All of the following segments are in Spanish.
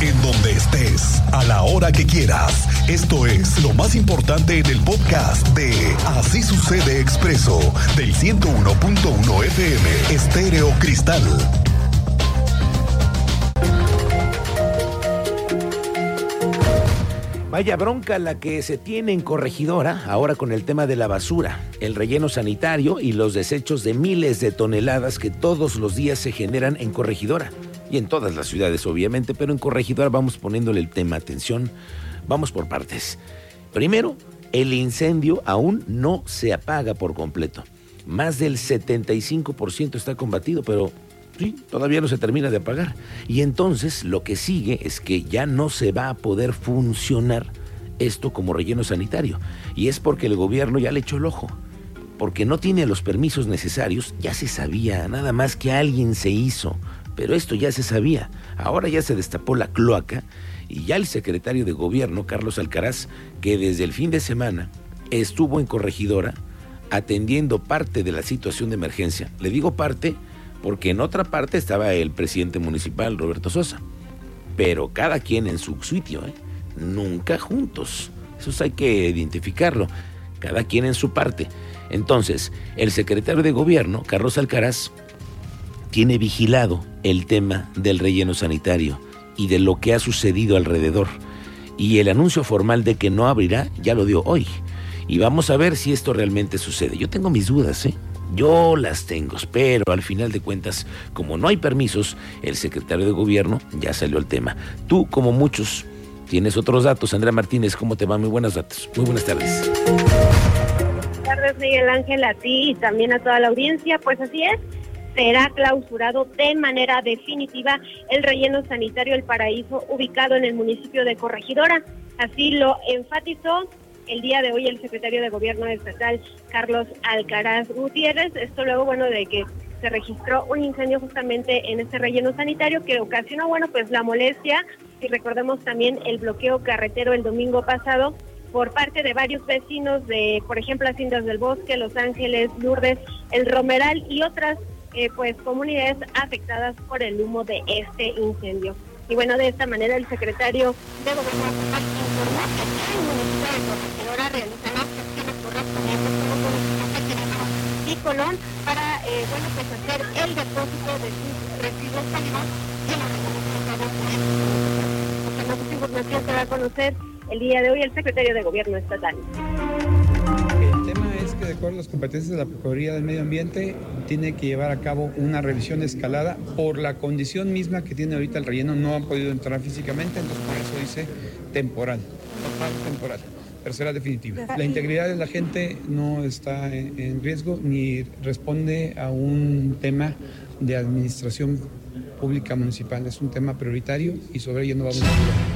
en donde estés, a la hora que quieras. Esto es lo más importante en el podcast de Así sucede expreso del 101.1 FM Estéreo Cristal. Vaya bronca la que se tiene en Corregidora ahora con el tema de la basura, el relleno sanitario y los desechos de miles de toneladas que todos los días se generan en Corregidora. Y en todas las ciudades, obviamente, pero en Corregidora vamos poniéndole el tema atención. Vamos por partes. Primero, el incendio aún no se apaga por completo. Más del 75% está combatido, pero Sí, todavía no se termina de apagar. Y entonces lo que sigue es que ya no se va a poder funcionar esto como relleno sanitario. Y es porque el gobierno ya le echó el ojo. Porque no tiene los permisos necesarios, ya se sabía, nada más que alguien se hizo. Pero esto ya se sabía. Ahora ya se destapó la cloaca y ya el secretario de gobierno, Carlos Alcaraz, que desde el fin de semana estuvo en corregidora atendiendo parte de la situación de emergencia. Le digo parte porque en otra parte estaba el presidente municipal, Roberto Sosa. Pero cada quien en su sitio, ¿eh? nunca juntos. Eso hay que identificarlo. Cada quien en su parte. Entonces, el secretario de gobierno, Carlos Alcaraz, tiene vigilado el tema del relleno sanitario y de lo que ha sucedido alrededor. Y el anuncio formal de que no abrirá ya lo dio hoy. Y vamos a ver si esto realmente sucede. Yo tengo mis dudas, ¿eh? Yo las tengo, pero al final de cuentas, como no hay permisos, el secretario de gobierno ya salió el tema. Tú, como muchos, tienes otros datos. Andrea Martínez, ¿cómo te va? Muy buenas datos. Muy buenas tardes. Buenas tardes, Miguel Ángel, a ti y también a toda la audiencia. Pues así es, será clausurado de manera definitiva el relleno sanitario El Paraíso ubicado en el municipio de Corregidora. Así lo enfatizó el día de hoy el secretario de Gobierno Estatal, Carlos Alcaraz Gutiérrez. Esto luego, bueno, de que se registró un incendio justamente en este relleno sanitario que ocasionó, bueno, pues la molestia y recordemos también el bloqueo carretero el domingo pasado por parte de varios vecinos de, por ejemplo, Haciendas del Bosque, Los Ángeles, Lourdes, El Romeral y otras, eh, pues, comunidades afectadas por el humo de este incendio. Y bueno, de esta manera el secretario de Gobierno informó que el de y Colón para, eh, bueno, pues hacer el depósito de sus residuos sólidos y en Esta información va a conocer el día de hoy el secretario de Gobierno estatal de acuerdo a las competencias de la Procuraduría del Medio Ambiente tiene que llevar a cabo una revisión escalada por la condición misma que tiene ahorita el relleno, no han podido entrar físicamente, entonces por eso dice temporal, temporal, pero definitiva. La integridad de la gente no está en riesgo ni responde a un tema de administración pública municipal, es un tema prioritario y sobre ello no vamos a hablar.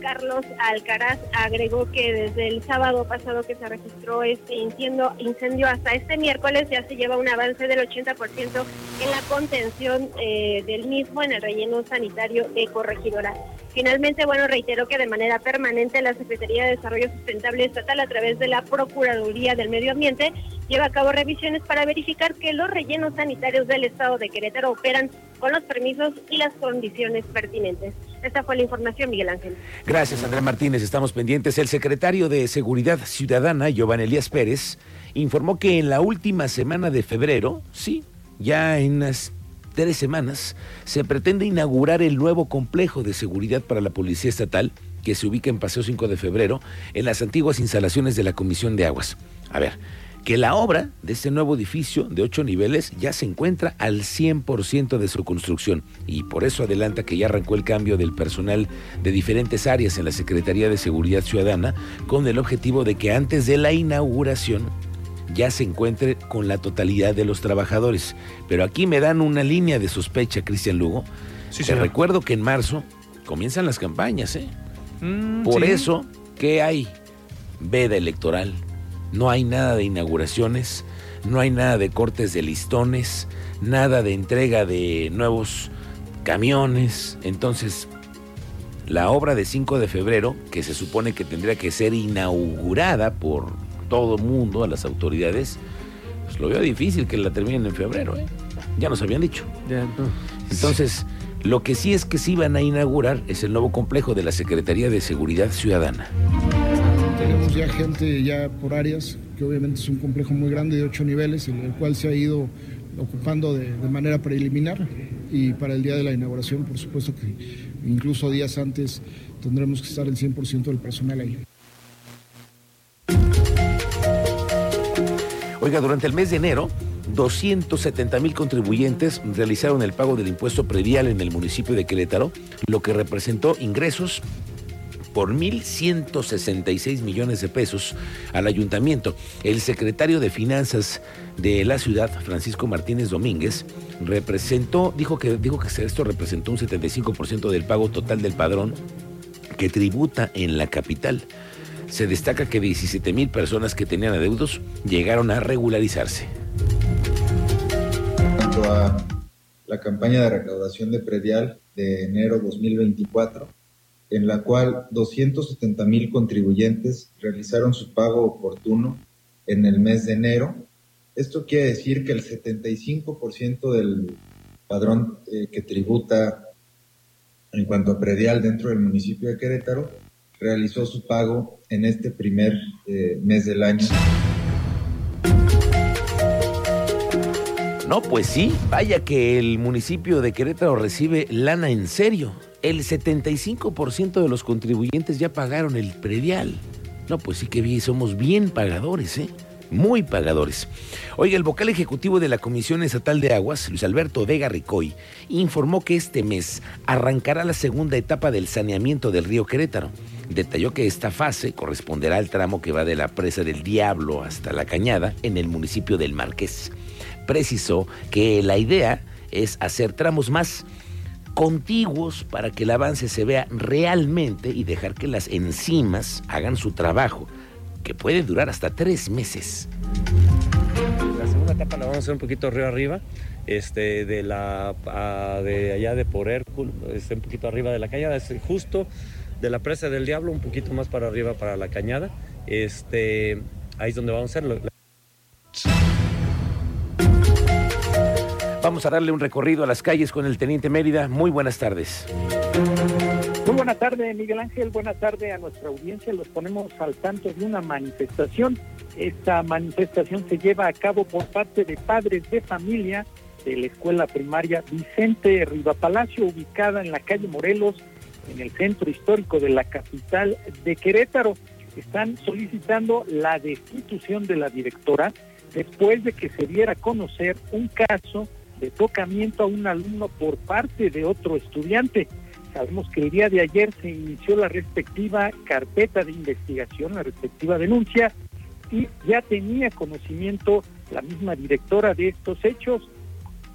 Carlos Alcaraz agregó que desde el sábado pasado que se registró este incendio, hasta este miércoles ya se lleva un avance del 80% en la contención eh, del mismo en el relleno sanitario de Corregidora. Finalmente, bueno, reiteró que de manera permanente la Secretaría de Desarrollo Sustentable Estatal a través de la Procuraduría del Medio Ambiente lleva a cabo revisiones para verificar que los rellenos sanitarios del Estado de Querétaro operan con los permisos y las condiciones pertinentes. Esta fue la información, Miguel Ángel. Gracias, Andrea Martínez. Estamos pendientes. El secretario de Seguridad Ciudadana, Giovanni Elías Pérez, informó que en la última semana de febrero, sí, ya en las tres semanas, se pretende inaugurar el nuevo complejo de seguridad para la Policía Estatal que se ubica en Paseo 5 de Febrero, en las antiguas instalaciones de la Comisión de Aguas. A ver, que la obra de este nuevo edificio de ocho niveles ya se encuentra al 100% de su construcción y por eso adelanta que ya arrancó el cambio del personal de diferentes áreas en la Secretaría de Seguridad Ciudadana con el objetivo de que antes de la inauguración ya se encuentre con la totalidad de los trabajadores. Pero aquí me dan una línea de sospecha, Cristian Lugo. Te recuerdo que en marzo comienzan las campañas, ¿eh? Mm, por eso, ¿qué hay? Veda electoral no hay nada de inauguraciones, no hay nada de cortes de listones, nada de entrega de nuevos camiones. Entonces, la obra de 5 de febrero, que se supone que tendría que ser inaugurada por todo el mundo, a las autoridades, pues lo veo difícil que la terminen en febrero. ¿eh? Ya nos habían dicho. Entonces, Lo que sí es que sí van a inaugurar es el nuevo complejo de la Secretaría de Seguridad Ciudadana. Ya gente ya por áreas, que obviamente es un complejo muy grande de ocho niveles, en el cual se ha ido ocupando de, de manera preliminar y para el día de la inauguración, por supuesto que incluso días antes tendremos que estar el 100% del personal ahí. Oiga, durante el mes de enero, 270 mil contribuyentes realizaron el pago del impuesto predial en el municipio de Querétaro, lo que representó ingresos por 1.166 millones de pesos al ayuntamiento. El secretario de Finanzas de la ciudad, Francisco Martínez Domínguez, representó, dijo que, dijo que esto representó un 75% del pago total del padrón que tributa en la capital. Se destaca que 17 mil personas que tenían adeudos llegaron a regularizarse. A la campaña de recaudación de predial de enero 2024, en la cual 270 mil contribuyentes realizaron su pago oportuno en el mes de enero. Esto quiere decir que el 75% del padrón eh, que tributa en cuanto a predial dentro del municipio de Querétaro realizó su pago en este primer eh, mes del año. No, pues sí, vaya que el municipio de Querétaro recibe lana en serio. El 75% de los contribuyentes ya pagaron el predial. No, pues sí que somos bien pagadores, ¿eh? Muy pagadores. Oiga, el vocal ejecutivo de la Comisión Estatal de Aguas, Luis Alberto Vega Ricoy, informó que este mes arrancará la segunda etapa del saneamiento del río Querétaro. Detalló que esta fase corresponderá al tramo que va de la presa del Diablo hasta la Cañada en el municipio del Marqués. Precisó que la idea es hacer tramos más contiguos para que el avance se vea realmente y dejar que las enzimas hagan su trabajo, que puede durar hasta tres meses. La segunda etapa la vamos a hacer un poquito río arriba, este, de, la, de allá de por Hércules, este, un poquito arriba de la cañada, es justo de la presa del Diablo, un poquito más para arriba para la cañada. Este, ahí es donde vamos a hacerlo. Vamos a darle un recorrido a las calles con el Teniente Mérida. Muy buenas tardes. Muy buenas tardes, Miguel Ángel. Buenas tardes a nuestra audiencia. Los ponemos al tanto de una manifestación. Esta manifestación se lleva a cabo por parte de padres de familia de la escuela primaria Vicente Rivapalacio, ubicada en la calle Morelos, en el centro histórico de la capital de Querétaro. Están solicitando la destitución de la directora después de que se diera conocer un caso de tocamiento a un alumno por parte de otro estudiante. Sabemos que el día de ayer se inició la respectiva carpeta de investigación, la respectiva denuncia, y ya tenía conocimiento la misma directora de estos hechos,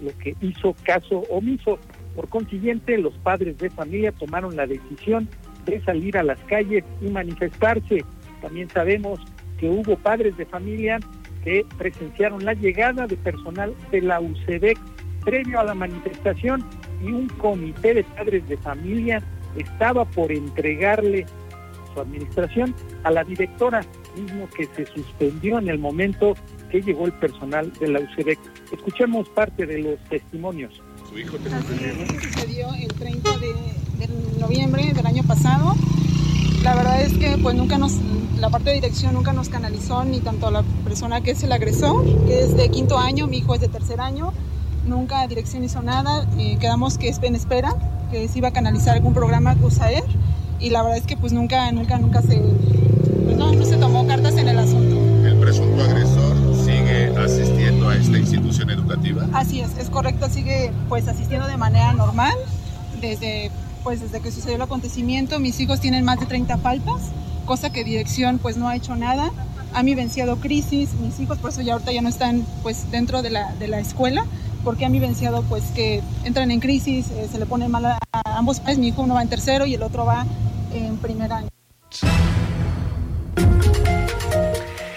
lo que hizo caso omiso. Por consiguiente, los padres de familia tomaron la decisión de salir a las calles y manifestarse. También sabemos que hubo padres de familia que presenciaron la llegada de personal de la UCEDEC previo a la manifestación y un comité de padres de familia estaba por entregarle su administración a la directora, mismo que se suspendió en el momento que llegó el personal de la UCEDEC. Escuchemos parte de los testimonios. Su hijo te sucedió el 30 de, de noviembre del año pasado la verdad es que pues nunca nos, la parte de dirección nunca nos canalizó, ni tanto a la persona que es el agresor, que es de quinto año, mi hijo es de tercer año, nunca dirección hizo nada, eh, quedamos que es en espera, que se iba a canalizar algún programa CUSAER, y la verdad es que pues nunca, nunca, nunca se, pues no, no se tomó cartas en el asunto. ¿El presunto agresor sigue asistiendo a esta institución educativa? Así es, es correcto, sigue pues asistiendo de manera normal, desde pues desde que sucedió el acontecimiento, mis hijos tienen más de 30 faltas, cosa que dirección pues no ha hecho nada. Ha vivenciado crisis, mis hijos por eso ya ahorita ya no están pues dentro de la, de la escuela, porque han vivenciado pues que entran en crisis, eh, se le pone mal a, ambos padres, mi hijo uno va en tercero y el otro va en primer año.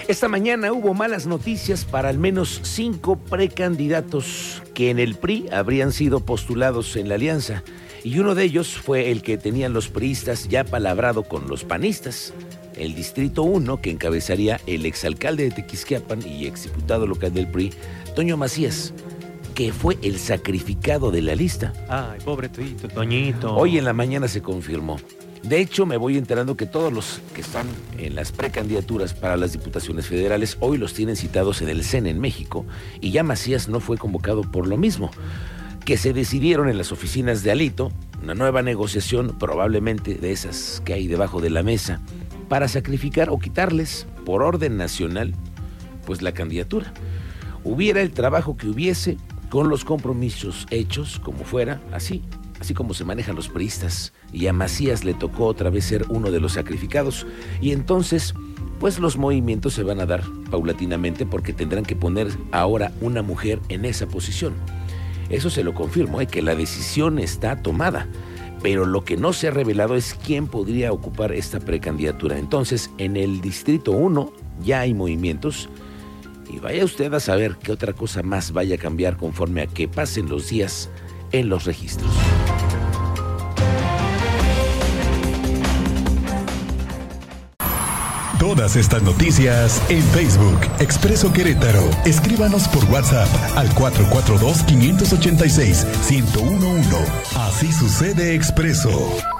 Esta mañana hubo malas noticias para al menos cinco precandidatos que en el PRI habrían sido postulados en la alianza y uno de ellos fue el que tenían los priistas ya palabrado con los panistas. El Distrito 1, que encabezaría el exalcalde de Tequisquiapan y exdiputado local del PRI, Toño Macías. Que fue el sacrificado de la lista. Ay, pobre tuito, Toñito. Hoy en la mañana se confirmó. De hecho, me voy enterando que todos los que están en las precandidaturas para las diputaciones federales hoy los tienen citados en el CEN en México y ya Macías no fue convocado por lo mismo, que se decidieron en las oficinas de Alito una nueva negociación, probablemente de esas que hay debajo de la mesa, para sacrificar o quitarles por orden nacional pues la candidatura. Hubiera el trabajo que hubiese con los compromisos hechos como fuera, así, así como se manejan los priistas. Y a Macías le tocó otra vez ser uno de los sacrificados. Y entonces, pues los movimientos se van a dar paulatinamente porque tendrán que poner ahora una mujer en esa posición. Eso se lo confirmo, ¿eh? que la decisión está tomada. Pero lo que no se ha revelado es quién podría ocupar esta precandidatura. Entonces, en el Distrito 1 ya hay movimientos. Y vaya usted a saber qué otra cosa más vaya a cambiar conforme a que pasen los días en los registros. Todas estas noticias en Facebook, Expreso Querétaro. Escríbanos por WhatsApp al 442-586-1011. Así sucede Expreso.